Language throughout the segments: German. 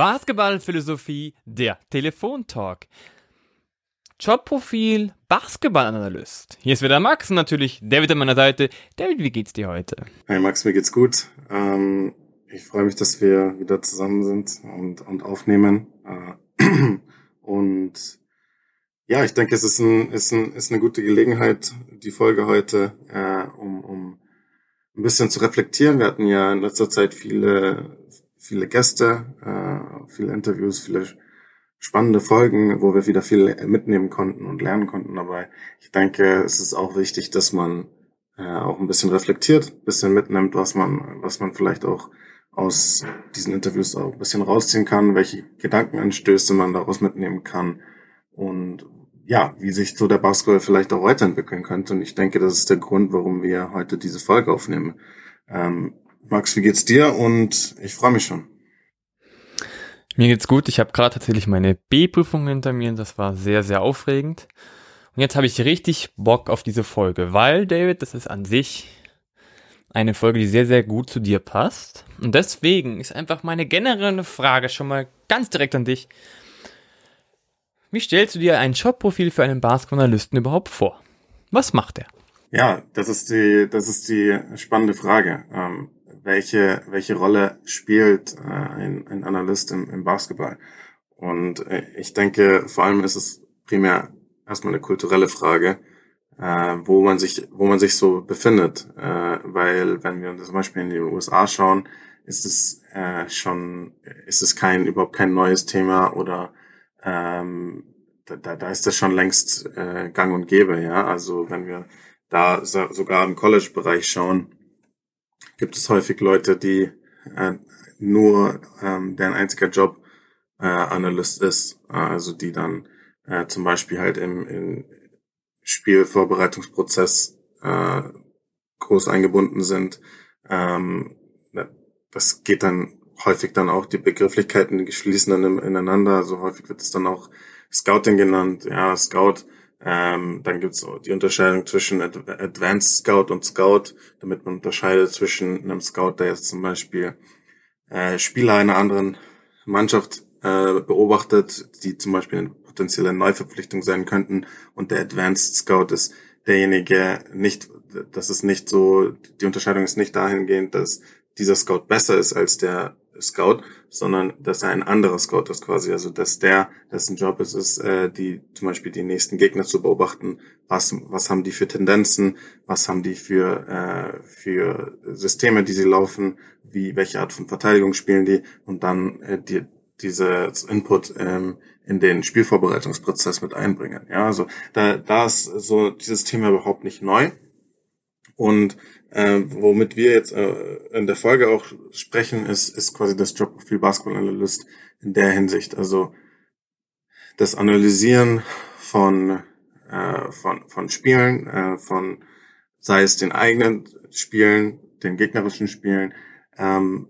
Basketballphilosophie, der Telefontalk. Jobprofil, Basketballanalyst. Hier ist wieder Max und natürlich David an meiner Seite. David, wie geht's dir heute? Hey Max, mir geht's gut. Ähm, ich freue mich, dass wir wieder zusammen sind und, und aufnehmen. Äh, und ja, ich denke, es ist, ein, ist, ein, ist eine gute Gelegenheit, die Folge heute, äh, um, um ein bisschen zu reflektieren. Wir hatten ja in letzter Zeit viele, viele Gäste, äh, viele Interviews, viele spannende Folgen, wo wir wieder viel mitnehmen konnten und lernen konnten dabei. Ich denke, es ist auch wichtig, dass man äh, auch ein bisschen reflektiert, ein bisschen mitnimmt, was man, was man vielleicht auch aus diesen Interviews auch ein bisschen rausziehen kann, welche Gedankenanstöße man daraus mitnehmen kann und ja, wie sich so der Basketball vielleicht auch weiterentwickeln könnte. Und ich denke, das ist der Grund, warum wir heute diese Folge aufnehmen. Ähm, Max, wie geht's dir? Und ich freue mich schon. Mir geht's gut. Ich habe gerade tatsächlich meine B-Prüfung hinter mir und das war sehr, sehr aufregend. Und jetzt habe ich richtig Bock auf diese Folge, weil, David, das ist an sich eine Folge, die sehr, sehr gut zu dir passt. Und deswegen ist einfach meine generelle Frage schon mal ganz direkt an dich. Wie stellst du dir ein Jobprofil für einen Basketballanalysten überhaupt vor? Was macht er? Ja, das ist die, das ist die spannende Frage. Ähm, welche, welche Rolle spielt äh, ein, ein Analyst im, im Basketball? Und äh, ich denke, vor allem ist es primär erstmal eine kulturelle Frage, äh, wo man sich, wo man sich so befindet. Äh, weil wenn wir zum Beispiel in die USA schauen, ist es äh, schon, ist es kein, überhaupt kein neues Thema oder ähm, da, da ist das schon längst äh, gang und gäbe, ja. Also wenn wir da so, sogar im College-Bereich schauen, gibt es häufig Leute, die äh, nur ähm, deren einziger Job äh, Analyst ist, äh, also die dann äh, zum Beispiel halt im, im Spielvorbereitungsprozess äh, groß eingebunden sind. Ähm, das geht dann häufig dann auch die Begrifflichkeiten die schließen dann ineinander. Also häufig wird es dann auch Scouting genannt. Ja, Scout. Ähm, dann gibt's die Unterscheidung zwischen Ad Advanced Scout und Scout, damit man unterscheidet zwischen einem Scout, der jetzt zum Beispiel äh, Spieler einer anderen Mannschaft äh, beobachtet, die zum Beispiel eine potenzielle Neuverpflichtung sein könnten, und der Advanced Scout ist derjenige nicht, das ist nicht so, die Unterscheidung ist nicht dahingehend, dass dieser Scout besser ist als der Scout, sondern dass er ein anderer Scout ist quasi. Also dass der, dessen Job ist, ist, äh, die zum Beispiel die nächsten Gegner zu beobachten, was, was haben die für Tendenzen, was haben die für, äh, für Systeme, die sie laufen, wie, welche Art von Verteidigung spielen die und dann äh, die, dieses Input ähm, in den Spielvorbereitungsprozess mit einbringen. Ja, also da, da ist so dieses Thema überhaupt nicht neu. Und äh, womit wir jetzt äh, in der Folge auch sprechen, ist, ist quasi das Jobprofil Basketball-Analyst in der Hinsicht. Also das Analysieren von, äh, von, von Spielen, äh, von sei es den eigenen Spielen, den gegnerischen Spielen ähm,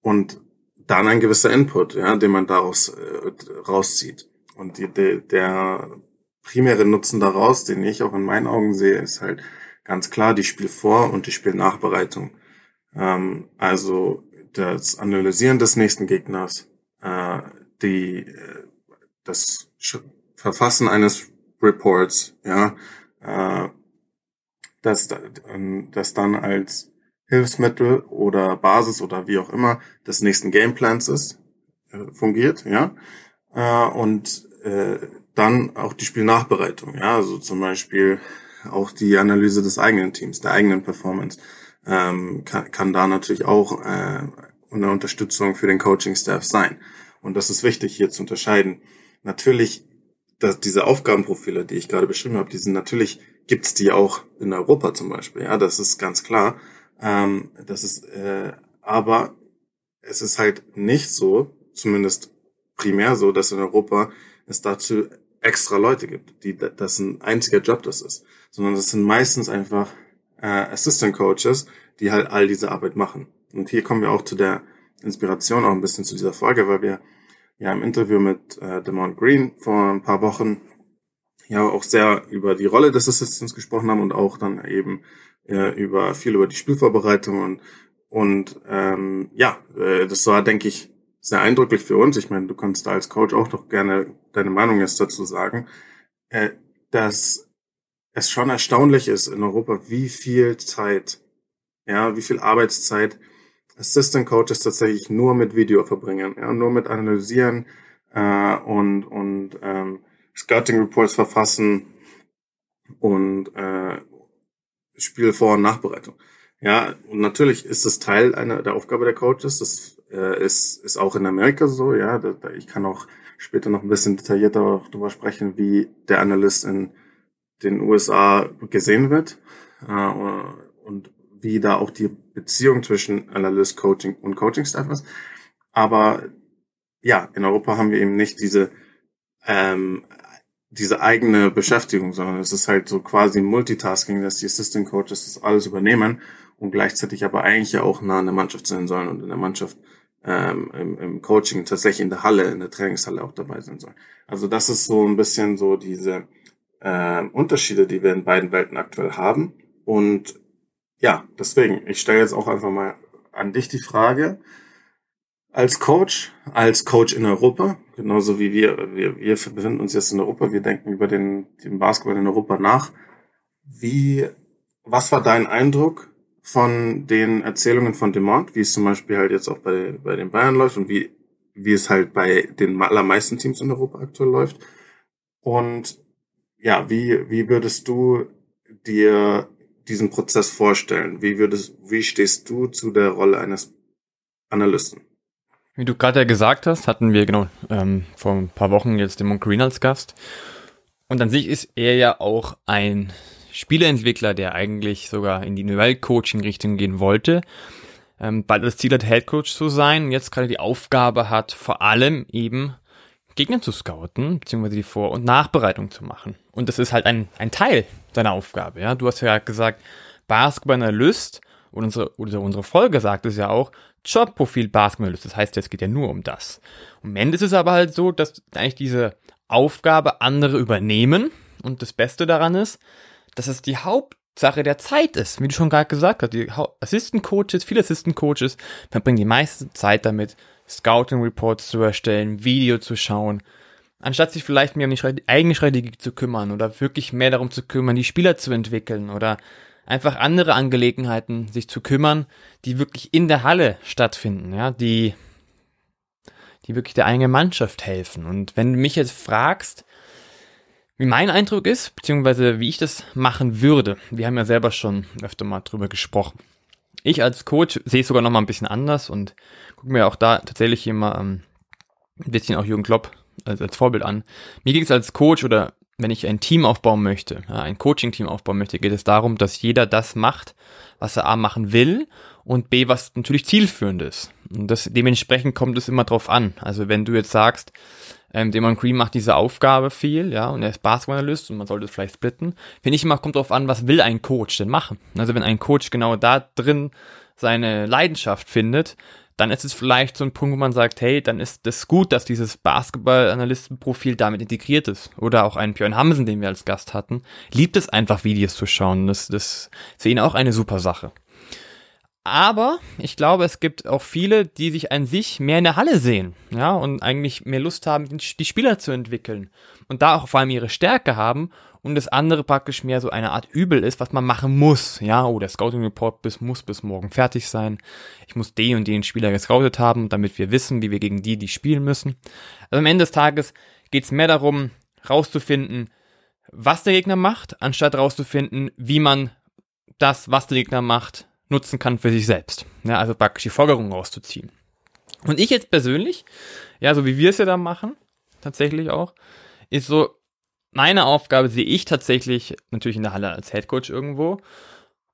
und dann ein gewisser Input, ja, den man daraus äh, rauszieht. Und die, de, der primäre Nutzen daraus, den ich auch in meinen Augen sehe, ist halt ganz klar die Spielvor- und die Spielnachbereitung. Ähm, also das Analysieren des nächsten Gegners, äh, die, äh, das Verfassen eines Reports, ja, äh, das, das dann als Hilfsmittel oder Basis oder wie auch immer des nächsten Gameplans ist, äh, fungiert, ja, äh, und äh, dann auch die Spielnachbereitung, ja, also zum Beispiel auch die Analyse des eigenen Teams, der eigenen Performance, ähm, kann, kann da natürlich auch äh, eine Unterstützung für den Coaching-Staff sein. Und das ist wichtig hier zu unterscheiden. Natürlich, dass diese Aufgabenprofile, die ich gerade beschrieben habe, die sind natürlich, gibt's die auch in Europa zum Beispiel. Ja, das ist ganz klar. Ähm, das ist, äh, aber es ist halt nicht so, zumindest primär so, dass in Europa es dazu extra Leute gibt, die das ein einziger Job das ist, sondern das sind meistens einfach äh, Assistant Coaches, die halt all diese Arbeit machen. Und hier kommen wir auch zu der Inspiration auch ein bisschen zu dieser Folge, weil wir ja im Interview mit äh, Demont Green vor ein paar Wochen ja auch sehr über die Rolle des Assistants gesprochen haben und auch dann eben äh, über viel über die Spielvorbereitung und und ähm, ja, äh, das war denke ich sehr eindrücklich für uns. Ich meine, du kannst da als Coach auch doch gerne deine Meinung jetzt dazu sagen, äh, dass es schon erstaunlich ist in Europa, wie viel Zeit, ja, wie viel Arbeitszeit Assistant Coaches tatsächlich nur mit Video verbringen, ja, nur mit analysieren äh, und und ähm, Scouting Reports verfassen und äh, Spielvor- und Nachbereitung. Ja, und natürlich ist das Teil einer der Aufgabe der Coaches. Das äh, ist, ist auch in Amerika so, ja. Da, da, ich kann auch später noch ein bisschen detaillierter darüber sprechen, wie der Analyst in den USA gesehen wird äh, und wie da auch die Beziehung zwischen Analyst, Coaching und Coaching-Staff ist. Aber ja, in Europa haben wir eben nicht diese ähm, diese eigene Beschäftigung, sondern es ist halt so quasi Multitasking, dass die Assistant Coaches das alles übernehmen und gleichzeitig aber eigentlich ja auch nah an der Mannschaft sein sollen und in der Mannschaft ähm, im, im Coaching tatsächlich in der Halle, in der Trainingshalle auch dabei sein sollen. Also das ist so ein bisschen so diese äh, Unterschiede, die wir in beiden Welten aktuell haben. Und ja, deswegen, ich stelle jetzt auch einfach mal an dich die Frage, als Coach, als Coach in Europa, genauso wie wir, wir, wir befinden uns jetzt in Europa, wir denken über den, den Basketball in Europa nach. Wie, was war dein Eindruck von den Erzählungen von Demont, wie es zum Beispiel halt jetzt auch bei, bei den Bayern läuft und wie, wie es halt bei den allermeisten Teams in Europa aktuell läuft? Und ja, wie, wie würdest du dir diesen Prozess vorstellen? Wie würdest, wie stehst du zu der Rolle eines Analysten? Wie du gerade ja gesagt hast, hatten wir genau ähm, vor ein paar Wochen jetzt den Monk Green als Gast. Und an sich ist er ja auch ein Spieleentwickler, der eigentlich sogar in die Individual-Coaching-Richtung gehen wollte, ähm, bald das Ziel hat, Headcoach zu sein jetzt gerade die Aufgabe hat, vor allem eben Gegner zu scouten, beziehungsweise die Vor- und Nachbereitung zu machen. Und das ist halt ein, ein Teil seiner Aufgabe. Ja, Du hast ja gesagt, Basketball Analyst und unsere, oder unsere Folge sagt es ja auch, Jobprofil Basketball-Analyst. Das heißt, es geht ja nur um das. Und am Ende ist es aber halt so, dass eigentlich diese Aufgabe andere übernehmen. Und das Beste daran ist, dass es die Hauptsache der Zeit ist. Wie du schon gerade gesagt hast, die Assistant Coaches, viele Assistant Coaches verbringen die meiste Zeit damit, Scouting Reports zu erstellen, Video zu schauen, anstatt sich vielleicht mehr um die eigene Strategie zu kümmern oder wirklich mehr darum zu kümmern, die Spieler zu entwickeln oder einfach andere Angelegenheiten sich zu kümmern, die wirklich in der Halle stattfinden, ja, die, die wirklich der eigenen Mannschaft helfen. Und wenn du mich jetzt fragst, wie mein Eindruck ist, beziehungsweise wie ich das machen würde, wir haben ja selber schon öfter mal drüber gesprochen. Ich als Coach sehe es sogar noch mal ein bisschen anders und gucke mir auch da tatsächlich immer ähm, ein bisschen auch Jürgen Klopp als, als Vorbild an. Mir ging es als Coach oder wenn ich ein Team aufbauen möchte, ja, ein Coaching-Team aufbauen möchte, geht es darum, dass jeder das macht, was er A machen will und B, was natürlich zielführend ist. Und das, dementsprechend kommt es immer drauf an. Also wenn du jetzt sagst, ähm, Damon Green macht diese Aufgabe viel, ja, und er ist Basketball-Analyst und man sollte es vielleicht splitten, finde ich immer, kommt drauf an, was will ein Coach denn machen? Also wenn ein Coach genau da drin seine Leidenschaft findet, dann ist es vielleicht so ein Punkt, wo man sagt, hey, dann ist das gut, dass dieses Basketball-Analysten-Profil damit integriert ist. Oder auch einen Björn Hamsen, den wir als Gast hatten, liebt es einfach, Videos zu schauen. Das, das ist für ihn auch eine super Sache. Aber ich glaube, es gibt auch viele, die sich an sich mehr in der Halle sehen, ja, und eigentlich mehr Lust haben, die Spieler zu entwickeln und da auch vor allem ihre Stärke haben und das andere praktisch mehr so eine Art Übel ist, was man machen muss. Ja, oh, der Scouting Report bis, muss bis morgen fertig sein. Ich muss den und den Spieler gescoutet haben, damit wir wissen, wie wir gegen die, die spielen müssen. Also am Ende des Tages geht es mehr darum, rauszufinden, was der Gegner macht, anstatt rauszufinden, wie man das, was der Gegner macht, nutzen kann für sich selbst. Ja, also praktisch die Folgerung rauszuziehen. Und ich jetzt persönlich, ja, so wie wir es ja da machen, tatsächlich auch, ist so, meine Aufgabe sehe ich tatsächlich natürlich in der Halle als Head Coach irgendwo.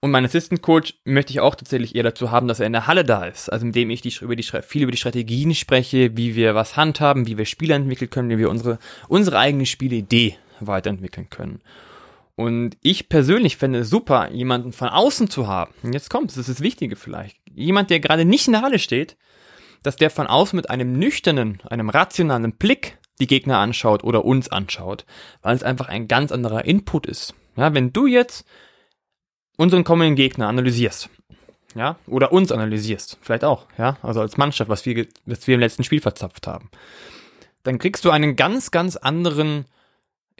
Und mein Assistant Coach möchte ich auch tatsächlich eher dazu haben, dass er in der Halle da ist. Also indem ich die, über die, viel über die Strategien spreche, wie wir was handhaben, wie wir Spiele entwickeln können, wie wir unsere, unsere eigene Spielidee weiterentwickeln können. Und ich persönlich fände es super, jemanden von außen zu haben. Und jetzt kommt, das ist das Wichtige vielleicht. Jemand, der gerade nicht in der Halle steht, dass der von außen mit einem nüchternen, einem rationalen Blick die Gegner anschaut oder uns anschaut, weil es einfach ein ganz anderer Input ist. Ja, wenn du jetzt unseren kommenden Gegner analysierst, ja, oder uns analysierst, vielleicht auch, ja, also als Mannschaft, was wir, was wir im letzten Spiel verzapft haben, dann kriegst du einen ganz, ganz anderen,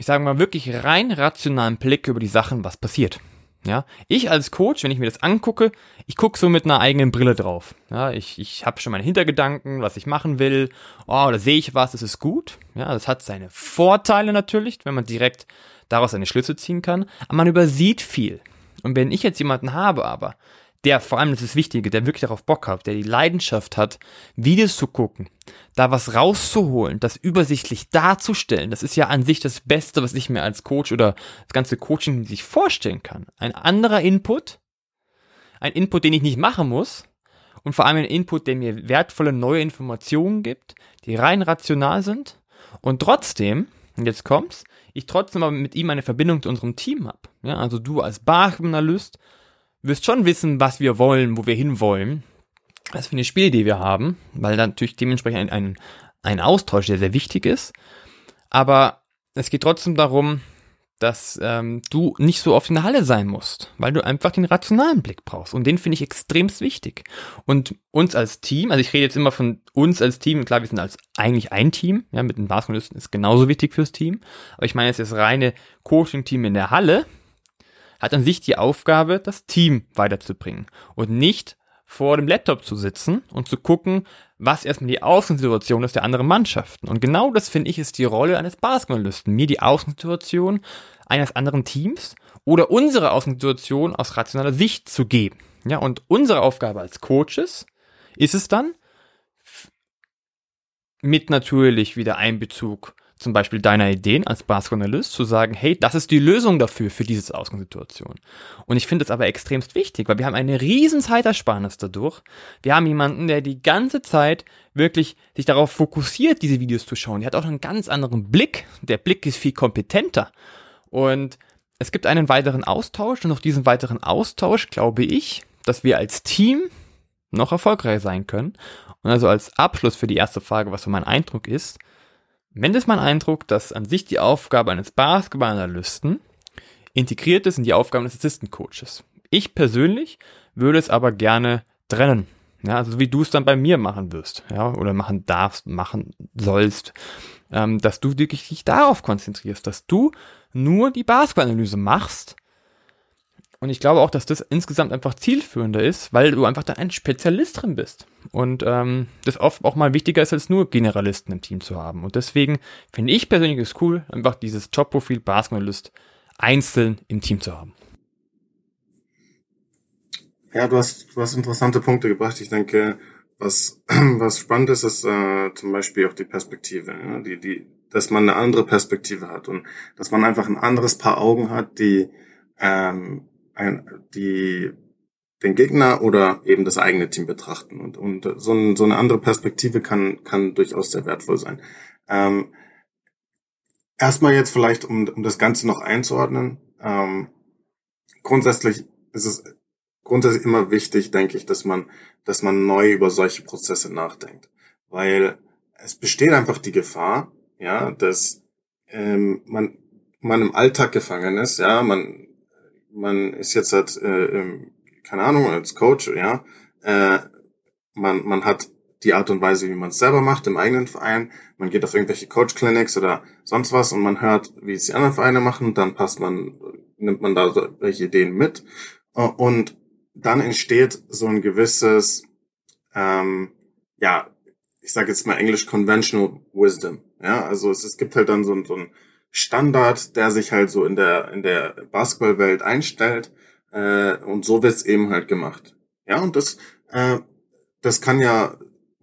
ich sage mal wirklich rein rationalen Blick über die Sachen, was passiert. Ja, ich als Coach, wenn ich mir das angucke, ich gucke so mit einer eigenen Brille drauf. Ja, ich, ich habe schon meine Hintergedanken, was ich machen will. Oh, da sehe ich was, das ist gut. Ja, das hat seine Vorteile natürlich, wenn man direkt daraus eine Schlüsse ziehen kann. Aber man übersieht viel. Und wenn ich jetzt jemanden habe, aber der, vor allem das ist das Wichtige, der wirklich darauf Bock hat, der die Leidenschaft hat, Videos zu gucken, da was rauszuholen, das übersichtlich darzustellen, das ist ja an sich das Beste, was ich mir als Coach oder das ganze Coaching sich vorstellen kann. Ein anderer Input, ein Input, den ich nicht machen muss und vor allem ein Input, der mir wertvolle neue Informationen gibt, die rein rational sind und trotzdem, und jetzt kommt's, ich trotzdem aber mit ihm eine Verbindung zu unserem Team habe. Ja, also du als Baranalyst wirst schon wissen, was wir wollen, wo wir hinwollen, was für eine Spielidee wir haben, weil dann natürlich dementsprechend ein, ein, ein Austausch sehr, sehr wichtig ist. Aber es geht trotzdem darum, dass ähm, du nicht so oft in der Halle sein musst, weil du einfach den rationalen Blick brauchst. Und den finde ich extremst wichtig. Und uns als Team, also ich rede jetzt immer von uns als Team, klar, wir sind als eigentlich ein Team, ja, mit den Basketballisten ist genauso wichtig fürs Team. Aber ich meine jetzt das reine Coaching-Team in der Halle, hat an sich die Aufgabe, das Team weiterzubringen und nicht vor dem Laptop zu sitzen und zu gucken, was erstmal die Außensituation ist der anderen Mannschaften. Und genau das finde ich ist die Rolle eines Basketballisten, mir die Außensituation eines anderen Teams oder unsere Außensituation aus rationaler Sicht zu geben. Ja, und unsere Aufgabe als Coaches ist es dann, mit natürlich wieder Einbezug zum Beispiel deiner Ideen als Basketballist zu sagen, hey, das ist die Lösung dafür, für diese Ausgangssituation. Und ich finde das aber extremst wichtig, weil wir haben eine riesen Zeitersparnis dadurch. Wir haben jemanden, der die ganze Zeit wirklich sich darauf fokussiert, diese Videos zu schauen. Der hat auch einen ganz anderen Blick. Der Blick ist viel kompetenter. Und es gibt einen weiteren Austausch und durch diesen weiteren Austausch glaube ich, dass wir als Team noch erfolgreich sein können. Und also als Abschluss für die erste Frage, was so mein Eindruck ist, wenn ist mein Eindruck, dass an sich die Aufgabe eines Basketballanalysten integriert ist in die Aufgaben des Assistant Coaches. Ich persönlich würde es aber gerne trennen. Ja, also wie du es dann bei mir machen wirst, ja, oder machen darfst, machen sollst, ähm, dass du wirklich dich darauf konzentrierst, dass du nur die Basketballanalyse machst und ich glaube auch, dass das insgesamt einfach zielführender ist, weil du einfach da ein Spezialist drin bist. Und ähm, das oft auch mal wichtiger ist, als nur Generalisten im Team zu haben. Und deswegen finde ich persönlich es cool, einfach dieses Jobprofil Basketballist einzeln im Team zu haben. Ja, du hast, du hast interessante Punkte gebracht. Ich denke, was, was spannend ist, ist äh, zum Beispiel auch die Perspektive, ja? die, die, dass man eine andere Perspektive hat und dass man einfach ein anderes Paar Augen hat, die ähm, ein, die den Gegner oder eben das eigene Team betrachten. Und, und so, ein, so eine andere Perspektive kann, kann durchaus sehr wertvoll sein. Ähm, erstmal jetzt vielleicht, um, um das Ganze noch einzuordnen. Ähm, grundsätzlich ist es grundsätzlich immer wichtig, denke ich, dass man, dass man neu über solche Prozesse nachdenkt. Weil es besteht einfach die Gefahr, ja, dass ähm, man, man im Alltag gefangen ist, ja, man man ist jetzt halt, äh, keine Ahnung, als Coach, ja, äh, man, man hat die Art und Weise, wie man es selber macht im eigenen Verein. Man geht auf irgendwelche Coach-Clinics oder sonst was und man hört, wie es die anderen Vereine machen. Dann passt man, nimmt man da welche Ideen mit. Und dann entsteht so ein gewisses, ähm, ja, ich sage jetzt mal Englisch Conventional Wisdom. Ja, also es, es gibt halt dann so, so ein Standard, der sich halt so in der, in der Basketballwelt einstellt. Äh, und so wird's eben halt gemacht. Ja, und das, äh, das kann ja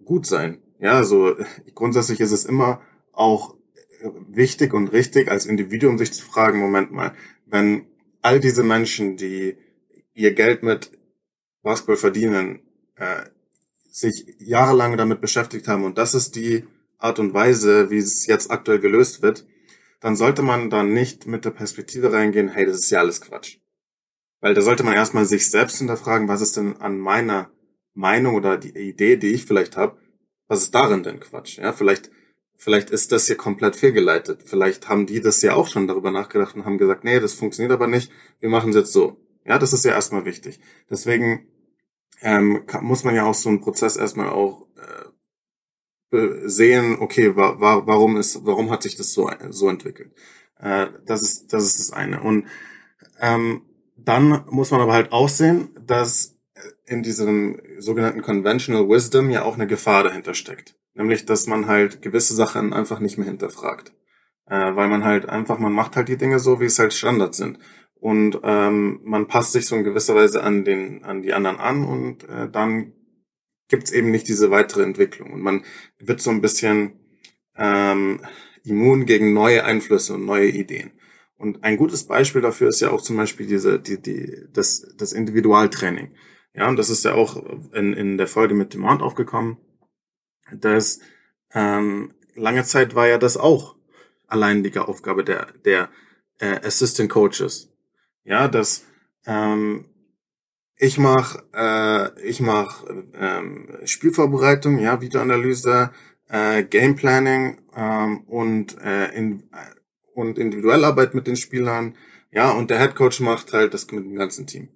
gut sein. Ja, also grundsätzlich ist es immer auch wichtig und richtig, als Individuum sich zu fragen, Moment mal, wenn all diese Menschen, die ihr Geld mit Basketball verdienen, äh, sich jahrelang damit beschäftigt haben und das ist die Art und Weise, wie es jetzt aktuell gelöst wird, dann sollte man da nicht mit der Perspektive reingehen, hey, das ist ja alles Quatsch. Weil da sollte man erstmal sich selbst hinterfragen, was ist denn an meiner Meinung oder die Idee, die ich vielleicht habe, was ist darin denn Quatsch? Ja, vielleicht, vielleicht ist das hier komplett fehlgeleitet. Vielleicht haben die das ja auch schon darüber nachgedacht und haben gesagt, nee, das funktioniert aber nicht, wir machen es jetzt so. Ja, das ist ja erstmal wichtig. Deswegen ähm, muss man ja auch so einen Prozess erstmal auch äh, sehen, okay, wa wa warum ist, warum hat sich das so, so entwickelt? Äh, das ist, das ist das eine. Und ähm, dann muss man aber halt auch sehen, dass in diesem sogenannten Conventional Wisdom ja auch eine Gefahr dahinter steckt. Nämlich, dass man halt gewisse Sachen einfach nicht mehr hinterfragt. Äh, weil man halt einfach, man macht halt die Dinge so, wie es halt Standard sind. Und ähm, man passt sich so in gewisser Weise an den, an die anderen an und äh, dann gibt's eben nicht diese weitere Entwicklung. Und man wird so ein bisschen ähm, immun gegen neue Einflüsse und neue Ideen. Und ein gutes Beispiel dafür ist ja auch zum Beispiel diese, die, die, das, das Individualtraining. Ja, und das ist ja auch in, in der Folge mit Demont aufgekommen. dass ähm, lange Zeit war ja das auch alleinige Aufgabe der, der äh, Assistant Coaches. Ja, dass ähm, ich mache äh, ich mach, ähm, Spielvorbereitung, ja, Videoanalyse, äh, Game Planning ähm, und äh, in, und Individuellarbeit mit den Spielern, ja, und der Head Coach macht halt das mit dem ganzen Team.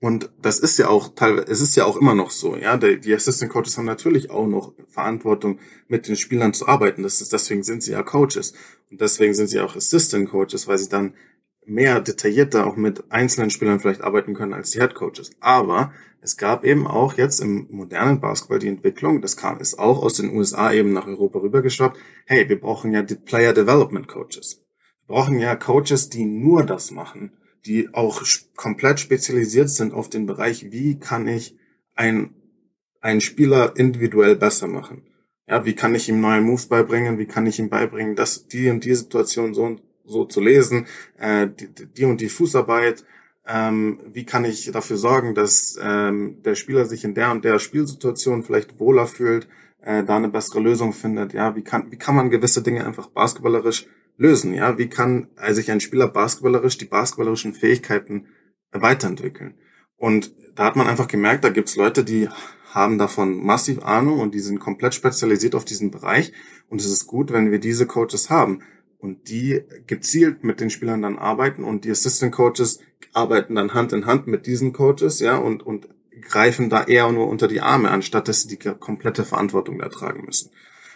Und das ist ja auch teilweise, es ist ja auch immer noch so, ja. Die Assistant Coaches haben natürlich auch noch Verantwortung, mit den Spielern zu arbeiten. Das ist, deswegen sind sie ja Coaches. Und deswegen sind sie auch Assistant Coaches, weil sie dann mehr detaillierter auch mit einzelnen Spielern vielleicht arbeiten können als die Head Coaches. Aber es gab eben auch jetzt im modernen Basketball die Entwicklung, das kam, ist auch aus den USA eben nach Europa rübergeschwappt. Hey, wir brauchen ja die Player Development Coaches. Wir brauchen ja Coaches, die nur das machen die auch komplett spezialisiert sind auf den Bereich, wie kann ich ein, einen Spieler individuell besser machen? Ja, wie kann ich ihm neue Moves beibringen? Wie kann ich ihm beibringen, dass die und die Situation so und so zu lesen, äh, die, die und die Fußarbeit, ähm, wie kann ich dafür sorgen, dass ähm, der Spieler sich in der und der Spielsituation vielleicht wohler fühlt, äh, da eine bessere Lösung findet. Ja, wie kann, wie kann man gewisse Dinge einfach basketballerisch lösen. Ja, wie kann sich ein Spieler basketballerisch die basketballerischen Fähigkeiten weiterentwickeln? Und da hat man einfach gemerkt, da gibt's Leute, die haben davon massiv Ahnung und die sind komplett spezialisiert auf diesen Bereich. Und es ist gut, wenn wir diese Coaches haben und die gezielt mit den Spielern dann arbeiten und die Assistant Coaches arbeiten dann Hand in Hand mit diesen Coaches, ja, und, und greifen da eher nur unter die Arme, anstatt dass sie die komplette Verantwortung da tragen müssen.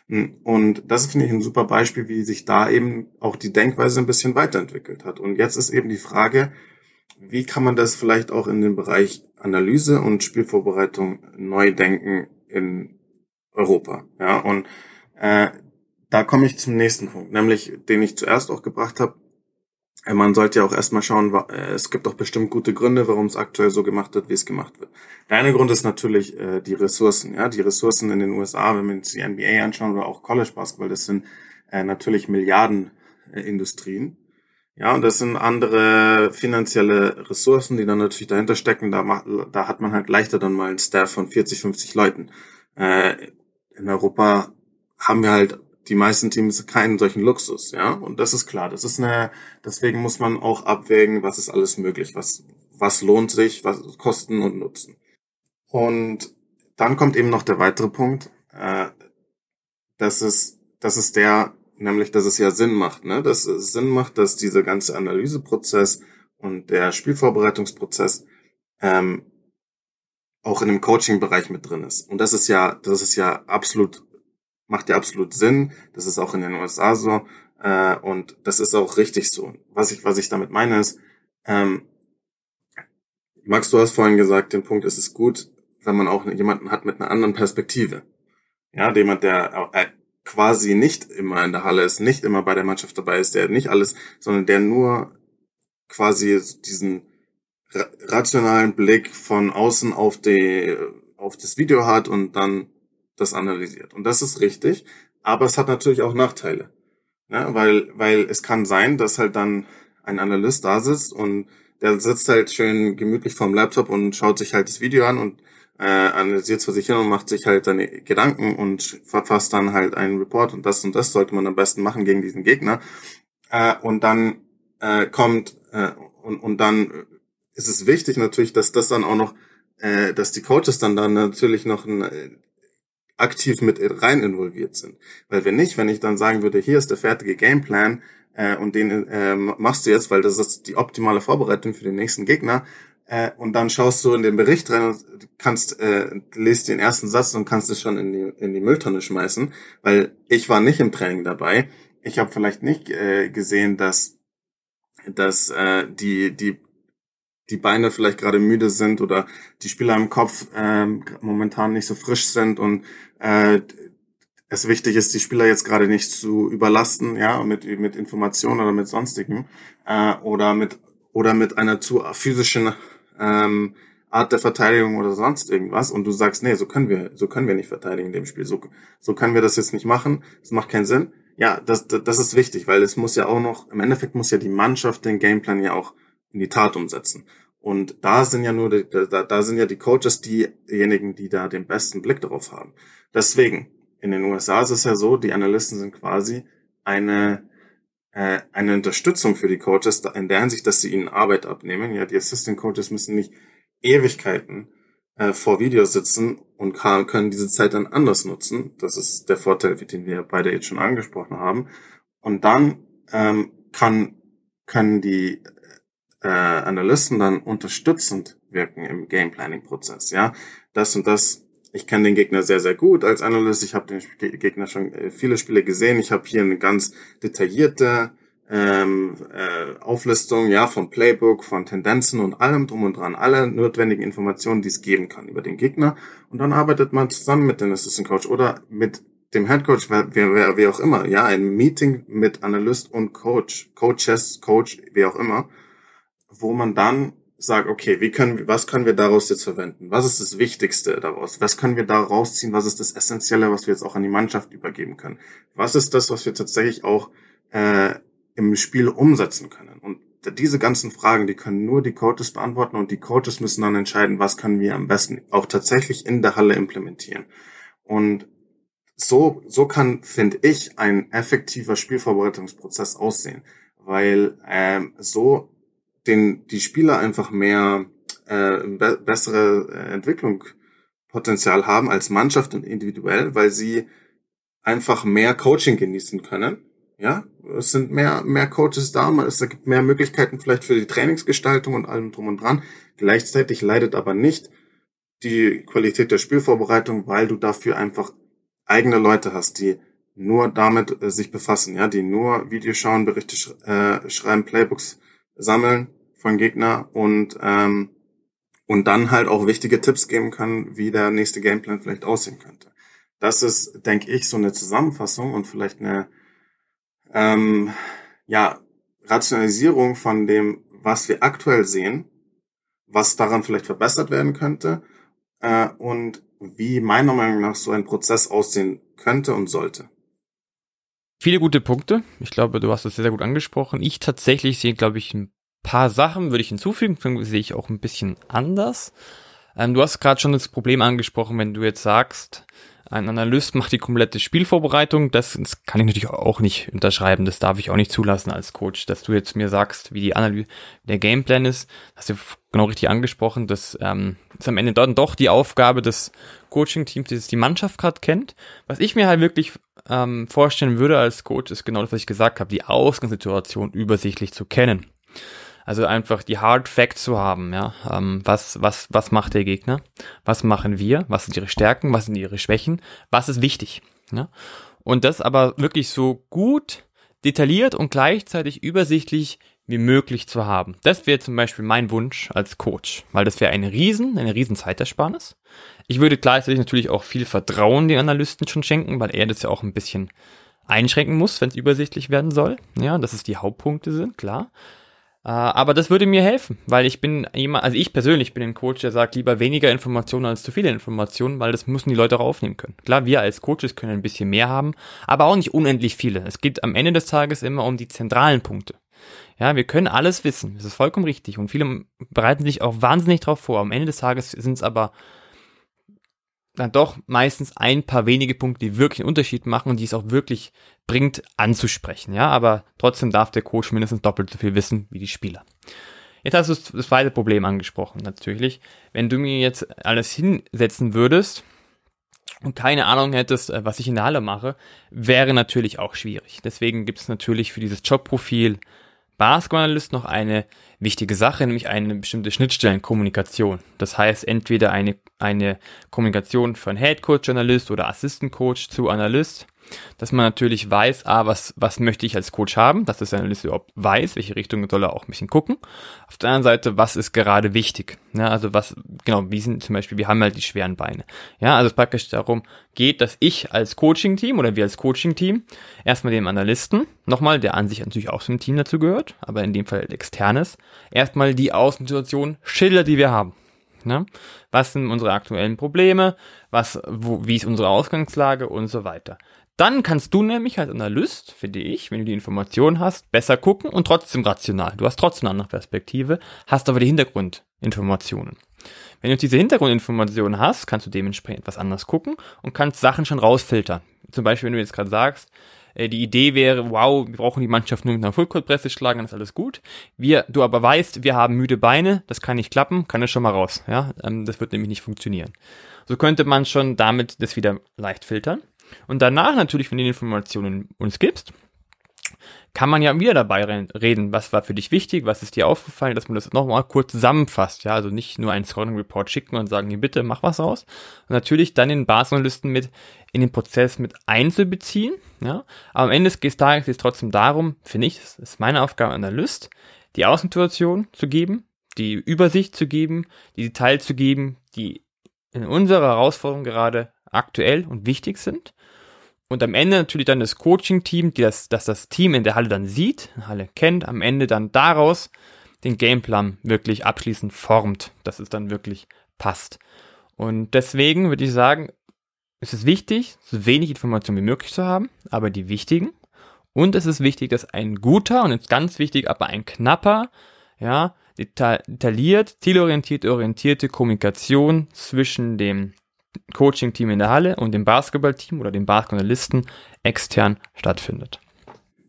Hm, und das finde ich ein super Beispiel, wie sich da eben auch die Denkweise ein bisschen weiterentwickelt hat. Und jetzt ist eben die Frage, wie kann man das vielleicht auch in dem Bereich Analyse und Spielvorbereitung neu denken in Europa? Ja, und äh, da komme ich zum nächsten Punkt, nämlich den ich zuerst auch gebracht habe, äh, man sollte ja auch erstmal schauen, äh, es gibt doch bestimmt gute Gründe, warum es aktuell so gemacht wird, wie es gemacht wird. Der eine Grund ist natürlich äh, die Ressourcen. Ja, die Ressourcen in den USA, wenn wir uns die NBA anschauen oder auch College Basketball, das sind äh, natürlich Milliardenindustrien. Ja, und das sind andere finanzielle Ressourcen, die dann natürlich dahinter stecken. Da, da hat man halt leichter dann mal einen Staff von 40, 50 Leuten. Äh, in Europa haben wir halt die meisten Teams keinen solchen Luxus, ja. Und das ist klar. Das ist eine, deswegen muss man auch abwägen, was ist alles möglich, was, was lohnt sich, was Kosten und Nutzen. Und dann kommt eben noch der weitere Punkt, äh, das ist, das ist der, nämlich, dass es ja Sinn macht, ne? Dass es Sinn macht, dass dieser ganze Analyseprozess und der Spielvorbereitungsprozess ähm, auch in dem Coaching-Bereich mit drin ist. Und das ist ja, das ist ja absolut macht ja absolut Sinn. Das ist auch in den USA so. Äh, und das ist auch richtig so. Was ich, was ich damit meine ist, ähm, Max, du hast vorhin gesagt, den Punkt ist es gut, wenn man auch jemanden hat mit einer anderen Perspektive. Ja, jemand, der äh, quasi nicht immer in der Halle ist, nicht immer bei der Mannschaft dabei ist, der nicht alles, sondern der nur quasi diesen rationalen Blick von außen auf die, auf das Video hat und dann das analysiert. Und das ist richtig, aber es hat natürlich auch Nachteile. Ne? Weil, weil es kann sein, dass halt dann ein Analyst da sitzt und der sitzt halt schön gemütlich vorm Laptop und schaut sich halt das Video an und äh, analysiert es vor sich hin und macht sich halt seine Gedanken und verfasst dann halt einen Report und das und das sollte man am besten machen gegen diesen Gegner. Äh, und dann äh, kommt äh, und, und dann ist es wichtig natürlich, dass das dann auch noch, äh, dass die Coaches dann dann natürlich noch ein aktiv mit rein involviert sind. Weil wenn nicht, wenn ich dann sagen würde, hier ist der fertige Gameplan äh, und den äh, machst du jetzt, weil das ist die optimale Vorbereitung für den nächsten Gegner, äh, und dann schaust du in den Bericht rein und kannst, äh, lest den ersten Satz und kannst es schon in die, in die Mülltonne schmeißen, weil ich war nicht im Training dabei. Ich habe vielleicht nicht äh, gesehen, dass, dass äh, die, die, die Beine vielleicht gerade müde sind oder die Spieler im Kopf äh, momentan nicht so frisch sind und äh, es wichtig ist, die Spieler jetzt gerade nicht zu überlasten, ja, mit, mit Informationen oder mit sonstigem, äh, oder mit, oder mit einer zu physischen, ähm, Art der Verteidigung oder sonst irgendwas und du sagst, nee, so können wir, so können wir nicht verteidigen in dem Spiel, so, so können wir das jetzt nicht machen, das macht keinen Sinn. Ja, das, das, das ist wichtig, weil es muss ja auch noch, im Endeffekt muss ja die Mannschaft den Gameplan ja auch in die Tat umsetzen. Und da sind ja nur, die, da, da sind ja die Coaches diejenigen, die da den besten Blick darauf haben. Deswegen, in den USA ist es ja so, die Analysten sind quasi eine, äh, eine Unterstützung für die Coaches in der Hinsicht, dass sie ihnen Arbeit abnehmen. Ja, die Assistant Coaches müssen nicht Ewigkeiten äh, vor Videos sitzen und können diese Zeit dann anders nutzen. Das ist der Vorteil, den wir beide jetzt schon angesprochen haben. Und dann ähm, kann, können die äh, Analysten dann unterstützend wirken im Game Planning Prozess. Ja, das und das ich kenne den Gegner sehr, sehr gut als Analyst. Ich habe den Gegner schon äh, viele Spiele gesehen. Ich habe hier eine ganz detaillierte ähm, äh, Auflistung ja von Playbook, von Tendenzen und allem drum und dran, alle notwendigen Informationen, die es geben kann über den Gegner. Und dann arbeitet man zusammen mit dem Assistant Coach oder mit dem Head Coach, wer, wer, wer auch immer, ja, ein Meeting mit Analyst und Coach, Coaches, Coach, wie auch immer, wo man dann sage, okay, wie können, was können wir daraus jetzt verwenden? Was ist das Wichtigste daraus? Was können wir da rausziehen? Was ist das Essentielle, was wir jetzt auch an die Mannschaft übergeben können? Was ist das, was wir tatsächlich auch äh, im Spiel umsetzen können? Und diese ganzen Fragen, die können nur die Coaches beantworten und die Coaches müssen dann entscheiden, was können wir am besten auch tatsächlich in der Halle implementieren. Und so, so kann, finde ich, ein effektiver Spielvorbereitungsprozess aussehen, weil ähm, so den die Spieler einfach mehr äh, be bessere äh, Entwicklung Potenzial haben als Mannschaft und individuell, weil sie einfach mehr Coaching genießen können. Ja, es sind mehr, mehr Coaches da, es gibt mehr Möglichkeiten vielleicht für die Trainingsgestaltung und allem drum und dran. Gleichzeitig leidet aber nicht die Qualität der Spielvorbereitung, weil du dafür einfach eigene Leute hast, die nur damit äh, sich befassen, ja, die nur Videos schauen, Berichte sch äh, schreiben, Playbooks sammeln von Gegner und ähm, und dann halt auch wichtige Tipps geben können, wie der nächste Gameplan vielleicht aussehen könnte. Das ist, denke ich, so eine Zusammenfassung und vielleicht eine ähm, ja, Rationalisierung von dem, was wir aktuell sehen, was daran vielleicht verbessert werden könnte äh, und wie meiner Meinung nach so ein Prozess aussehen könnte und sollte. Viele gute Punkte. Ich glaube, du hast das sehr, sehr gut angesprochen. Ich tatsächlich sehe, glaube ich, ein paar Sachen würde ich hinzufügen, sehe ich auch ein bisschen anders. Ähm, du hast gerade schon das Problem angesprochen, wenn du jetzt sagst, ein Analyst macht die komplette Spielvorbereitung. Das, das, kann ich natürlich auch nicht unterschreiben. Das darf ich auch nicht zulassen als Coach, dass du jetzt mir sagst, wie die Analyse, der Gameplan ist. Hast du genau richtig angesprochen. Das ähm, ist am Ende dann doch die Aufgabe des Coaching-Teams, das die Mannschaft gerade kennt. Was ich mir halt wirklich ähm, vorstellen würde als Coach, ist genau das, was ich gesagt habe, die Ausgangssituation übersichtlich zu kennen. Also einfach die Hard Facts zu haben, ja. Ähm, was, was, was macht der Gegner? Was machen wir? Was sind ihre Stärken? Was sind ihre Schwächen? Was ist wichtig? Ja? Und das aber wirklich so gut detailliert und gleichzeitig übersichtlich wie möglich zu haben. Das wäre zum Beispiel mein Wunsch als Coach, weil das wäre eine riesen, eine riesen Zeitersparnis. Ich würde gleichzeitig natürlich auch viel Vertrauen den Analysten schon schenken, weil er das ja auch ein bisschen einschränken muss, wenn es übersichtlich werden soll. Ja, dass es die Hauptpunkte sind, klar. Äh, aber das würde mir helfen, weil ich bin jemand, also ich persönlich bin ein Coach, der sagt lieber weniger Informationen als zu viele Informationen, weil das müssen die Leute auch aufnehmen können. Klar, wir als Coaches können ein bisschen mehr haben, aber auch nicht unendlich viele. Es geht am Ende des Tages immer um die zentralen Punkte. Ja, wir können alles wissen. Das ist vollkommen richtig. Und viele bereiten sich auch wahnsinnig darauf vor. Am Ende des Tages sind es aber dann doch meistens ein paar wenige Punkte, die wirklich einen Unterschied machen und die es auch wirklich bringt, anzusprechen. Ja, aber trotzdem darf der Coach mindestens doppelt so viel wissen wie die Spieler. Jetzt hast du das zweite Problem angesprochen, natürlich. Wenn du mir jetzt alles hinsetzen würdest und keine Ahnung hättest, äh, was ich in der Halle mache, wäre natürlich auch schwierig. Deswegen gibt es natürlich für dieses Jobprofil Basketballanalyst noch eine wichtige Sache, nämlich eine bestimmte Schnittstellenkommunikation. Das heißt, entweder eine, eine Kommunikation von Head Coach Analyst oder Assistant Coach zu Analyst dass man natürlich weiß, ah, was, was möchte ich als Coach haben, dass das Analyst überhaupt weiß, welche Richtung soll er auch ein bisschen gucken. Auf der anderen Seite, was ist gerade wichtig? Ja, also was, genau, wie sind zum Beispiel, wir haben halt die schweren Beine. Ja, also es praktisch darum geht, dass ich als Coaching-Team oder wir als Coaching-Team erstmal dem Analysten, nochmal, der an sich natürlich auch zum Team dazu gehört, aber in dem Fall externes, erstmal die Außensituation schildert, die wir haben. Ne? Was sind unsere aktuellen Probleme? Was, wo, wie ist unsere Ausgangslage und so weiter. Dann kannst du nämlich als Analyst, finde ich, wenn du die Information hast, besser gucken und trotzdem rational. Du hast trotzdem eine andere Perspektive, hast aber die Hintergrundinformationen. Wenn du diese Hintergrundinformationen hast, kannst du dementsprechend was anderes gucken und kannst Sachen schon rausfiltern. Zum Beispiel, wenn du jetzt gerade sagst, äh, die Idee wäre, wow, wir brauchen die Mannschaft nur mit einer Fullcourt-Presse schlagen, dann ist alles gut. Wir, du aber weißt, wir haben müde Beine, das kann nicht klappen, kann das schon mal raus. Ja, ähm, das wird nämlich nicht funktionieren. So könnte man schon damit das wieder leicht filtern. Und danach natürlich, wenn du die Informationen uns gibst, kann man ja wieder dabei reden, was war für dich wichtig, was ist dir aufgefallen, dass man das nochmal kurz zusammenfasst, ja, also nicht nur einen Scouting Report schicken und sagen, hier bitte, mach was raus. Und natürlich dann den Basenlisten mit in den Prozess mit einzubeziehen, ja. Aber am Ende des Tages geht es trotzdem darum, finde ich, das ist meine Aufgabe an der List, die Außensituation zu geben, die Übersicht zu geben, die Details zu geben, die in unserer Herausforderung gerade aktuell und wichtig sind und am Ende natürlich dann das Coaching-Team, das, das das Team in der Halle dann sieht, Halle kennt, am Ende dann daraus den Gameplan wirklich abschließend formt, dass es dann wirklich passt. Und deswegen würde ich sagen, es ist wichtig, so wenig Informationen wie möglich zu haben, aber die wichtigen. Und es ist wichtig, dass ein guter und jetzt ganz wichtig, aber ein knapper, ja, detailliert, zielorientiert, orientierte Kommunikation zwischen dem Coaching-Team in der Halle und dem Basketball-Team oder dem Basketballisten extern stattfindet.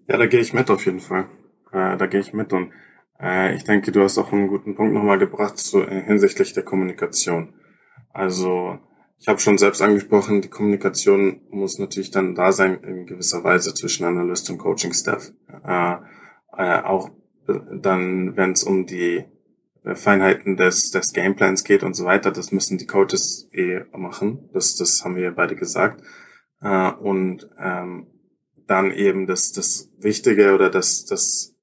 Ja, da gehe ich mit auf jeden Fall. Äh, da gehe ich mit und äh, ich denke, du hast auch einen guten Punkt nochmal gebracht zu, äh, hinsichtlich der Kommunikation. Also ich habe schon selbst angesprochen, die Kommunikation muss natürlich dann da sein in gewisser Weise zwischen Analyst und Coaching-Staff. Äh, äh, auch dann, wenn es um die äh, Feinheiten des, des Gameplans geht und so weiter, das müssen die Coaches eh machen. Das, das haben wir ja beide gesagt. Äh, und ähm, dann eben das, das Wichtige oder das, das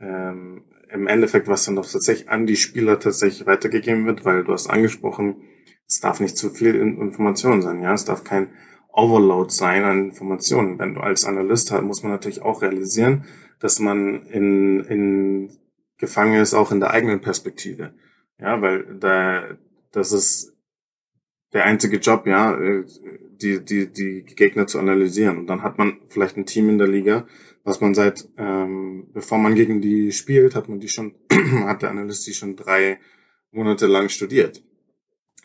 ähm, im Endeffekt, was dann noch tatsächlich an die Spieler tatsächlich weitergegeben wird, weil du hast angesprochen, es darf nicht zu viel Information sein, ja, es darf kein Overload sein an Informationen. Wenn du als Analyst hast, muss man natürlich auch realisieren, dass man in, in gefangen ist, auch in der eigenen Perspektive. Ja, weil da, das ist der einzige Job, ja, die, die, die Gegner zu analysieren. Und dann hat man vielleicht ein Team in der Liga, was man seit, ähm, bevor man gegen die spielt, hat man die schon, hat der Analyst die schon drei Monate lang studiert.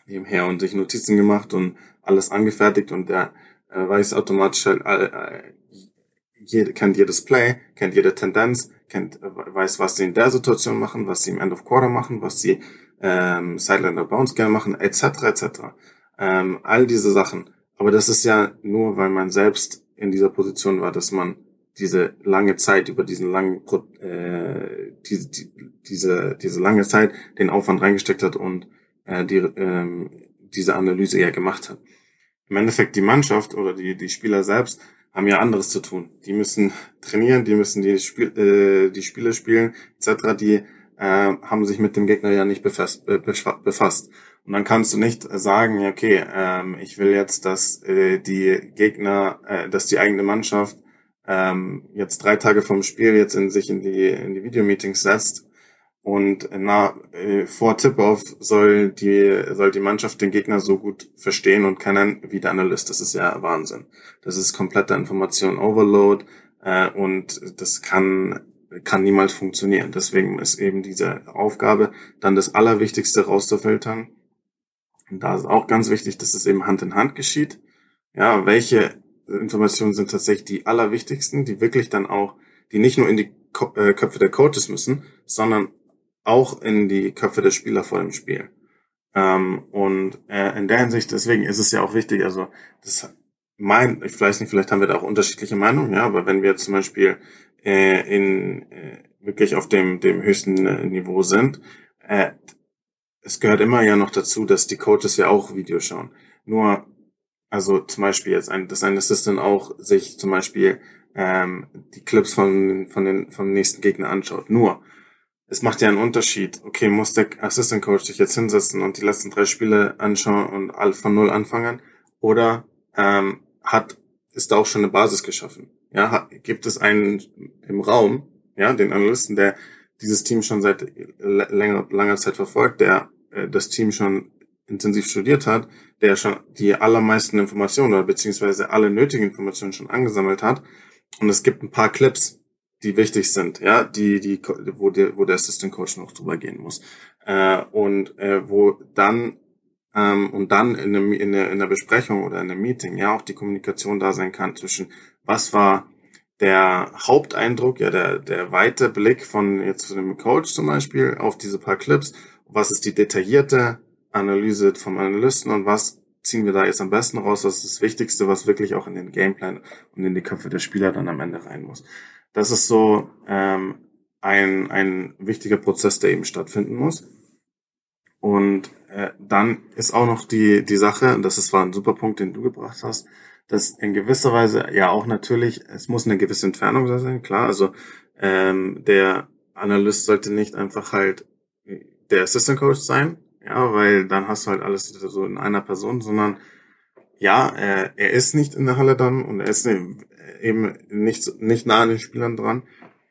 Nebenher und sich Notizen gemacht und alles angefertigt und der äh, weiß automatisch halt, äh, jede, kennt jedes Play, kennt jede Tendenz, kennt, weiß, was sie in der Situation machen, was sie im End of Quarter machen, was sie ähm, Sideline Bounce gerne machen, etc. etc. Ähm, all diese Sachen. Aber das ist ja nur, weil man selbst in dieser Position war, dass man diese lange Zeit über diesen langen äh, diese, die, diese diese lange Zeit den Aufwand reingesteckt hat und äh, die ähm, diese Analyse ja gemacht hat. Im Endeffekt die Mannschaft oder die die Spieler selbst haben ja anderes zu tun. Die müssen trainieren, die müssen die, Spiel, äh, die Spiele spielen, etc. Die äh, haben sich mit dem Gegner ja nicht befasst, äh, befasst. Und dann kannst du nicht sagen, okay, ähm, ich will jetzt, dass äh, die Gegner, äh, dass die eigene Mannschaft ähm, jetzt drei Tage vom Spiel jetzt in sich in die in die Videomeetings setzt und na, äh, vor Tip-Off soll die, soll die Mannschaft den Gegner so gut verstehen und kennen wie der Analyst. Das ist ja Wahnsinn. Das ist kompletter Information Overload äh, und das kann, kann niemals funktionieren. Deswegen ist eben diese Aufgabe, dann das Allerwichtigste rauszufiltern. Und da ist auch ganz wichtig, dass es eben Hand in Hand geschieht. Ja, welche Informationen sind tatsächlich die allerwichtigsten, die wirklich dann auch, die nicht nur in die äh, Köpfe der Coaches müssen, sondern auch in die Köpfe der Spieler vor dem Spiel. Ähm, und äh, in der Hinsicht, deswegen ist es ja auch wichtig, also das mein, ich weiß nicht, vielleicht haben wir da auch unterschiedliche Meinungen, ja, aber wenn wir zum Beispiel äh, in äh, wirklich auf dem, dem höchsten äh, Niveau sind. Äh, es gehört immer ja noch dazu, dass die Coaches ja auch Videos schauen. Nur, also zum Beispiel jetzt ein, dass ein Assistant auch sich zum Beispiel ähm, die Clips von, von den, vom nächsten Gegner anschaut. Nur, es macht ja einen Unterschied. Okay, muss der Assistant Coach sich jetzt hinsetzen und die letzten drei Spiele anschauen und von null anfangen? Oder ähm, hat, ist da auch schon eine Basis geschaffen? Ja, hat, gibt es einen im Raum, ja, den Analysten, der dieses Team schon seit länger, langer Zeit verfolgt, der äh, das Team schon intensiv studiert hat, der schon die allermeisten Informationen oder beziehungsweise alle nötigen Informationen schon angesammelt hat. Und es gibt ein paar Clips, die wichtig sind, ja, die, die, wo der, wo der Assistant Coach noch drüber gehen muss. Äh, und äh, wo dann ähm, und dann in, einem, in, der, in der Besprechung oder in einem Meeting ja auch die Kommunikation da sein kann zwischen was war der Haupteindruck, ja, der, der weite Blick von jetzt von dem Coach zum Beispiel auf diese paar Clips, was ist die detaillierte Analyse vom Analysten und was ziehen wir da jetzt am besten raus, was ist das Wichtigste, was wirklich auch in den Gameplan und in die Köpfe der Spieler dann am Ende rein muss. Das ist so ähm, ein, ein wichtiger Prozess, der eben stattfinden muss. Und äh, dann ist auch noch die, die Sache, und das ist war ein super Punkt, den du gebracht hast, dass in gewisser Weise ja auch natürlich, es muss eine gewisse Entfernung sein, klar. Also ähm, der Analyst sollte nicht einfach halt der Assistant Coach sein, ja, weil dann hast du halt alles so in einer Person, sondern ja, er, er ist nicht in der Halle dann und er ist eben nicht, nicht nah an den Spielern dran.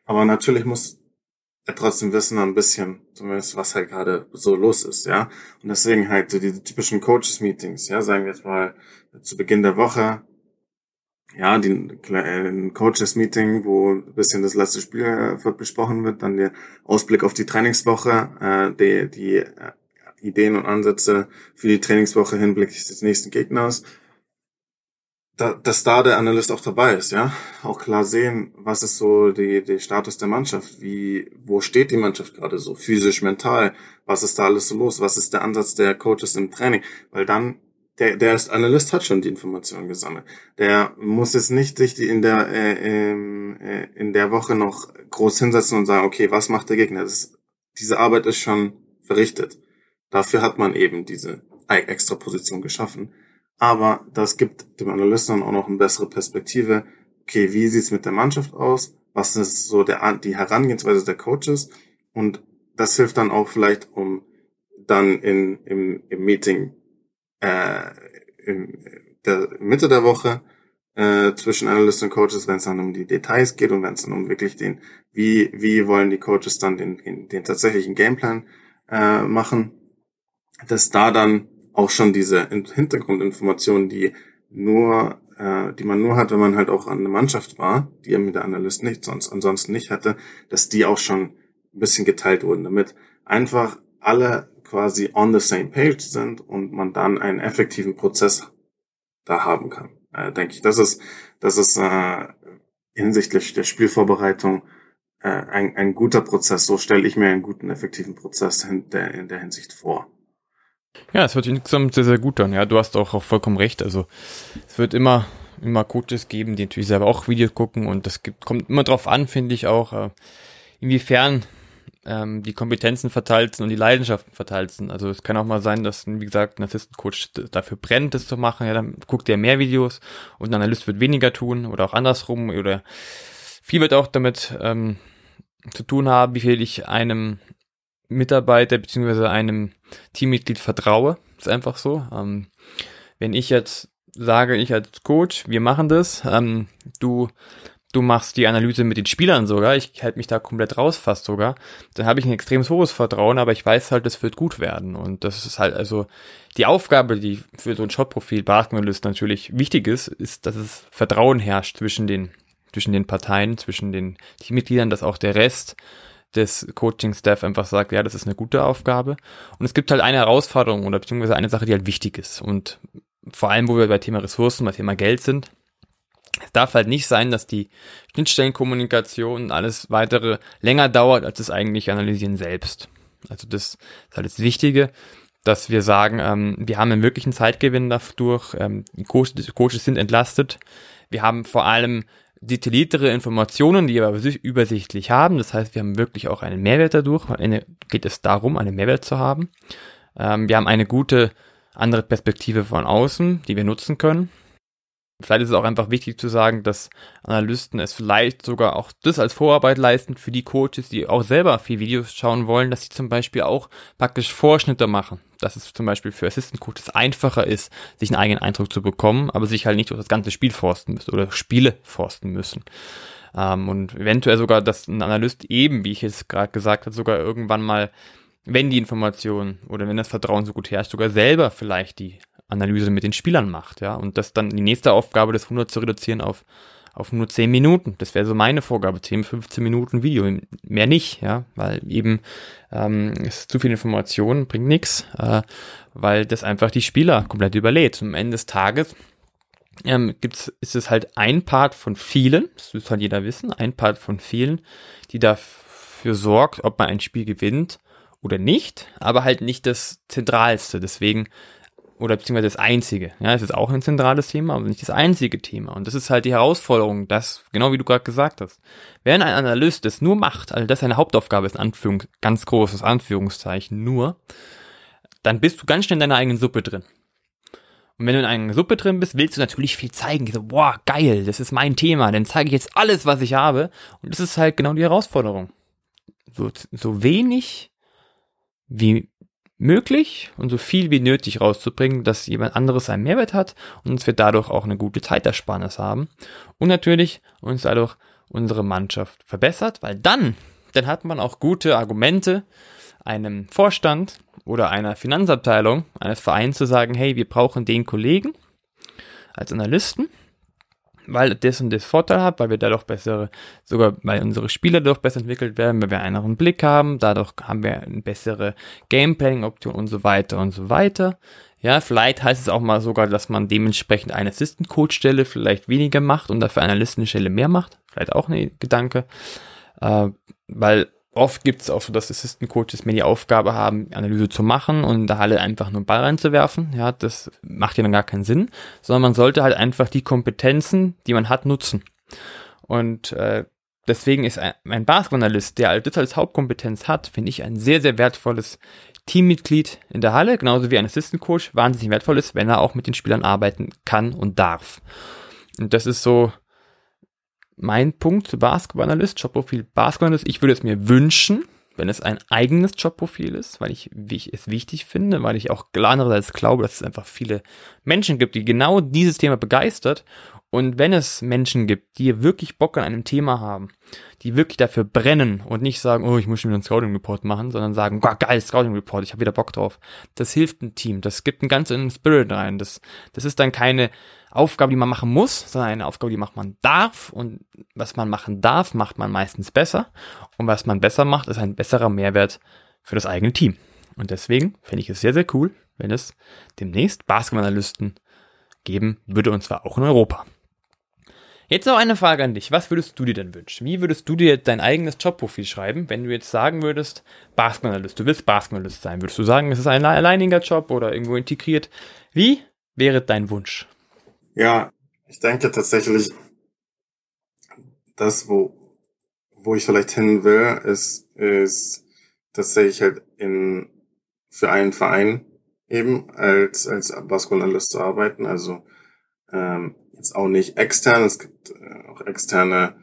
Aber natürlich muss er trotzdem wissen ein bisschen, zumindest was halt gerade so los ist, ja. Und deswegen halt diese typischen Coaches-Meetings, ja, sagen wir jetzt mal zu Beginn der Woche, ja, die, ein Coaches-Meeting, wo ein bisschen das letzte Spiel äh, besprochen wird, dann der Ausblick auf die Trainingswoche, äh, die, die äh, Ideen und Ansätze für die Trainingswoche hinblicklich des nächsten Gegners, da, dass da der Analyst auch dabei ist, ja, auch klar sehen, was ist so die, der Status der Mannschaft, wie, wo steht die Mannschaft gerade so, physisch, mental, was ist da alles so los, was ist der Ansatz der Coaches im Training, weil dann der, der ist Analyst hat schon die Informationen gesammelt. Der muss jetzt nicht sich die in der äh, äh, in der Woche noch groß hinsetzen und sagen, okay, was macht der Gegner? Das, diese Arbeit ist schon verrichtet. Dafür hat man eben diese extra Position geschaffen. Aber das gibt dem Analysten dann auch noch eine bessere Perspektive. Okay, wie sieht's mit der Mannschaft aus? Was ist so der, die Herangehensweise der Coaches? Und das hilft dann auch vielleicht, um dann in, im, im Meeting äh, in der Mitte der Woche äh, zwischen Analysten und Coaches, wenn es dann um die Details geht und wenn es dann um wirklich den, wie, wie wollen die Coaches dann den, den, den tatsächlichen Gameplan äh, machen, dass da dann auch schon diese Hintergrundinformationen, die nur, äh, die man nur hat, wenn man halt auch an der Mannschaft war, die mit der Analyst nicht, sonst ansonsten nicht hatte, dass die auch schon ein bisschen geteilt wurden, damit einfach alle quasi on the same page sind und man dann einen effektiven Prozess da haben kann. Äh, denke ich, das ist, das ist äh, hinsichtlich der Spielvorbereitung äh, ein, ein guter Prozess. So stelle ich mir einen guten, effektiven Prozess in der, in der Hinsicht vor. Ja, es wird insgesamt sehr, sehr gut dann. Ja, du hast auch, auch vollkommen recht. Also es wird immer, immer Coaches geben, die natürlich selber auch Videos gucken und das gibt, kommt immer drauf an, finde ich auch, äh, inwiefern ähm, die Kompetenzen verteilt sind und die Leidenschaften verteilt sind. Also es kann auch mal sein, dass, wie gesagt, ein Assistant Coach dafür brennt, das zu machen. Ja, dann guckt er mehr Videos und ein Analyst wird weniger tun oder auch andersrum oder viel wird auch damit ähm, zu tun haben, wie viel ich einem Mitarbeiter beziehungsweise einem Teammitglied vertraue. Ist einfach so. Ähm, wenn ich jetzt sage, ich als Coach, wir machen das, ähm, du du machst die Analyse mit den Spielern sogar, ich halte mich da komplett raus fast sogar, dann habe ich ein extrem hohes Vertrauen, aber ich weiß halt, es wird gut werden. Und das ist halt also die Aufgabe, die für so ein Shot-Profil Basketballist natürlich wichtig ist, ist, dass es Vertrauen herrscht zwischen den, zwischen den Parteien, zwischen den Teammitgliedern, dass auch der Rest des Coaching-Staff einfach sagt, ja, das ist eine gute Aufgabe. Und es gibt halt eine Herausforderung oder beziehungsweise eine Sache, die halt wichtig ist. Und vor allem, wo wir bei Thema Ressourcen, bei Thema Geld sind, es darf halt nicht sein, dass die Schnittstellenkommunikation und alles weitere länger dauert, als das eigentlich Analysieren selbst. Also das ist halt das Wichtige, dass wir sagen, ähm, wir haben einen wirklichen Zeitgewinn dadurch, ähm, die Coaches sind entlastet. Wir haben vor allem detailliertere Informationen, die wir übersichtlich haben. Das heißt, wir haben wirklich auch einen Mehrwert dadurch. Am Ende geht es darum, einen Mehrwert zu haben. Ähm, wir haben eine gute andere Perspektive von außen, die wir nutzen können. Vielleicht ist es auch einfach wichtig zu sagen, dass Analysten es vielleicht sogar auch das als Vorarbeit leisten für die Coaches, die auch selber viel Videos schauen wollen, dass sie zum Beispiel auch praktisch Vorschnitte machen. Dass es zum Beispiel für Assistant Coaches einfacher ist, sich einen eigenen Eindruck zu bekommen, aber sich halt nicht durch das ganze Spiel forsten müssen oder Spiele forsten müssen. Ähm, und eventuell sogar, dass ein Analyst eben, wie ich es gerade gesagt habe, sogar irgendwann mal wenn die Information oder wenn das Vertrauen so gut herrscht, sogar selber vielleicht die Analyse mit den Spielern macht, ja, und das dann die nächste Aufgabe des 100 zu reduzieren auf auf nur 10 Minuten. Das wäre so meine Vorgabe, 10, 15 Minuten Video, mehr nicht, ja, weil eben ähm, ist zu viel Information, bringt nichts, äh, weil das einfach die Spieler komplett überlädt. Und am Ende des Tages ähm, gibt's, ist es halt ein Part von vielen, das muss halt jeder wissen, ein Part von vielen, die dafür sorgt, ob man ein Spiel gewinnt oder nicht, aber halt nicht das Zentralste. Deswegen oder beziehungsweise das einzige. Ja, es ist auch ein zentrales Thema, aber nicht das einzige Thema. Und das ist halt die Herausforderung, dass, genau wie du gerade gesagt hast, wenn ein Analyst das nur macht, also das seine Hauptaufgabe ist, Anführungs ganz großes Anführungszeichen, nur, dann bist du ganz schnell in deiner eigenen Suppe drin. Und wenn du in einer Suppe drin bist, willst du natürlich viel zeigen. So, boah, geil, das ist mein Thema, dann zeige ich jetzt alles, was ich habe. Und das ist halt genau die Herausforderung. So, so wenig wie möglich und so viel wie nötig rauszubringen, dass jemand anderes einen Mehrwert hat und uns wir dadurch auch eine gute Zeitersparnis haben. Und natürlich uns dadurch unsere Mannschaft verbessert, weil dann, dann hat man auch gute Argumente, einem Vorstand oder einer Finanzabteilung eines Vereins zu sagen, hey, wir brauchen den Kollegen als Analysten weil das und das Vorteil hat, weil wir dadurch bessere, sogar weil unsere Spieler dadurch besser entwickelt werden, weil wir einen anderen Blick haben, dadurch haben wir eine bessere Gameplaying-Option und so weiter und so weiter. Ja, vielleicht heißt es auch mal sogar, dass man dementsprechend eine Assistant-Coach-Stelle vielleicht weniger macht und dafür eine Listenstelle mehr macht. Vielleicht auch ein Gedanke. Äh, weil oft gibt es auch so, dass Assistant Coaches mehr die Aufgabe haben, Analyse zu machen und da Halle einfach nur einen Ball reinzuwerfen. Ja, das macht ja dann gar keinen Sinn, sondern man sollte halt einfach die Kompetenzen, die man hat, nutzen. Und äh, deswegen ist ein, ein Basketballanalyst, der das als Hauptkompetenz hat, finde ich ein sehr, sehr wertvolles Teammitglied in der Halle, genauso wie ein Assistant Coach wahnsinnig wertvoll ist, wenn er auch mit den Spielern arbeiten kann und darf. Und das ist so mein Punkt zu Basketballanalyst, Jobprofil Basketballanalyst. Ich würde es mir wünschen, wenn es ein eigenes Jobprofil ist, weil ich, ich es wichtig finde, weil ich auch andererseits glaube, dass es einfach viele Menschen gibt, die genau dieses Thema begeistert. Und wenn es Menschen gibt, die wirklich Bock an einem Thema haben, die wirklich dafür brennen und nicht sagen, oh, ich muss schon wieder einen Scouting Report machen, sondern sagen, oh, geil, Scouting Report, ich habe wieder Bock drauf. Das hilft ein Team, das gibt einen ganzen Spirit rein. Das, das ist dann keine Aufgabe, die man machen muss, sondern eine Aufgabe, die macht man darf. Und was man machen darf, macht man meistens besser. Und was man besser macht, ist ein besserer Mehrwert für das eigene Team. Und deswegen fände ich es sehr, sehr cool, wenn es demnächst Basketballanalysten geben würde, und zwar auch in Europa. Jetzt noch eine Frage an dich. Was würdest du dir denn wünschen? Wie würdest du dir dein eigenes Jobprofil schreiben, wenn du jetzt sagen würdest, Basketballanalyst, du willst Basketballanalyst sein? Würdest du sagen, es ist ein alleiniger Job oder irgendwo integriert? Wie wäre dein Wunsch? Ja, ich denke tatsächlich, das, wo, wo ich vielleicht hin will, ist, ist tatsächlich halt in, für einen Verein eben als, als Basketballanalyst zu arbeiten. Also, ähm, jetzt auch nicht extern. Es gibt äh, auch externe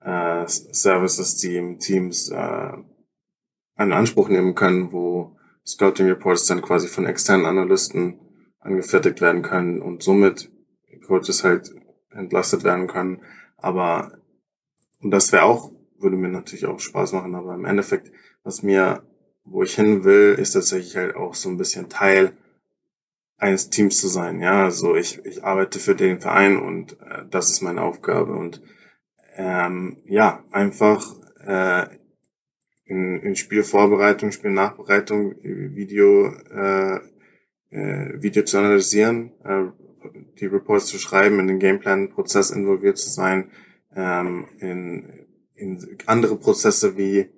äh, Services, die Teams äh, einen Anspruch nehmen können, wo Scouting Reports dann quasi von externen Analysten angefertigt werden können und somit Coaches halt entlastet werden können. Aber, und das wäre auch, würde mir natürlich auch Spaß machen, aber im Endeffekt, was mir, wo ich hin will, ist tatsächlich halt auch so ein bisschen Teil eines Teams zu sein. Ja, also ich, ich arbeite für den Verein und äh, das ist meine Aufgabe. Und ähm, ja, einfach äh, in, in Spielvorbereitung, Spielnachbereitung, Video, äh, äh, Video zu analysieren, äh, die Reports zu schreiben, in den Gameplan-Prozess involviert zu sein, ähm, in, in andere Prozesse wie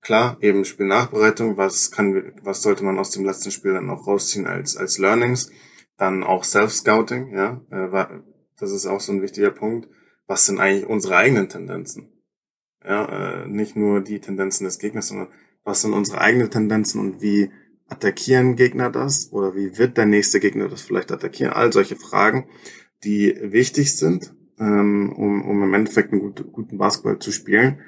klar, eben Spielnachbereitung, was kann, was sollte man aus dem letzten Spiel dann auch rausziehen als, als Learnings, dann auch Self-Scouting, ja, äh, das ist auch so ein wichtiger Punkt, was sind eigentlich unsere eigenen Tendenzen? Ja, äh, nicht nur die Tendenzen des Gegners, sondern was sind unsere eigenen Tendenzen und wie attackieren Gegner das oder wie wird der nächste Gegner das vielleicht attackieren? All solche Fragen, die wichtig sind, ähm, um, um im Endeffekt einen gut, guten Basketball zu spielen.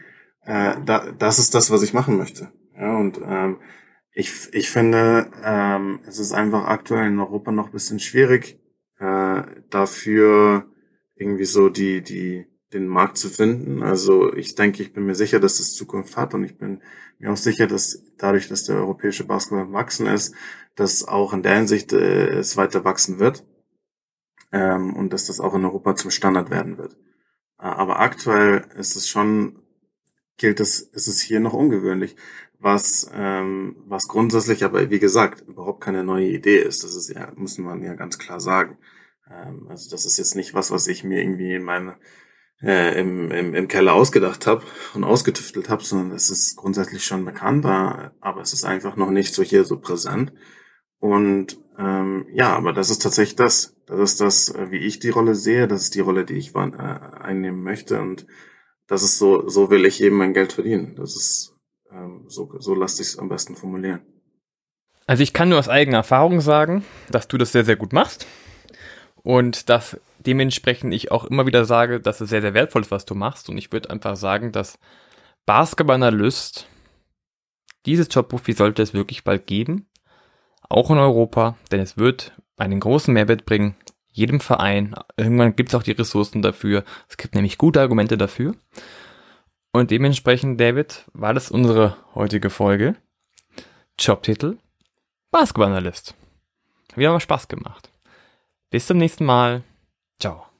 Äh, da, das ist das, was ich machen möchte. Ja, und ähm, ich, ich finde, ähm, es ist einfach aktuell in Europa noch ein bisschen schwierig, äh, dafür irgendwie so die, die, den Markt zu finden. Also ich denke, ich bin mir sicher, dass es Zukunft hat und ich bin mir auch sicher, dass dadurch, dass der europäische Basketball wachsen ist, dass auch in der Hinsicht äh, es weiter wachsen wird ähm, und dass das auch in Europa zum Standard werden wird. Äh, aber aktuell ist es schon, gilt es, ist es hier noch ungewöhnlich, was, ähm, was grundsätzlich aber, wie gesagt, überhaupt keine neue Idee ist. Das ist ja, muss man ja ganz klar sagen. Ähm, also das ist jetzt nicht was, was ich mir irgendwie in meine äh, im, im, im Keller ausgedacht habe und ausgetüftelt habe, sondern es ist grundsätzlich schon bekannt, aber es ist einfach noch nicht so hier so präsent. Und ähm, ja, aber das ist tatsächlich das. Das ist das, äh, wie ich die Rolle sehe. Das ist die Rolle, die ich äh, einnehmen möchte. Und das ist so, so will ich eben mein Geld verdienen. Das ist ähm, so, so lasse ich es am besten formulieren. Also ich kann nur aus eigener Erfahrung sagen, dass du das sehr, sehr gut machst. Und dass dementsprechend ich auch immer wieder sage, dass es sehr, sehr wertvoll ist, was du machst. Und ich würde einfach sagen, dass Basketballanalyst, dieses Jobprofil sollte es wirklich bald geben. Auch in Europa, denn es wird einen großen Mehrwert bringen. Jedem Verein. Irgendwann gibt es auch die Ressourcen dafür. Es gibt nämlich gute Argumente dafür. Und dementsprechend, David, war das unsere heutige Folge. Jobtitel Basketballanalyst. Wieder mal Spaß gemacht. Bis zum nächsten Mal. Chao.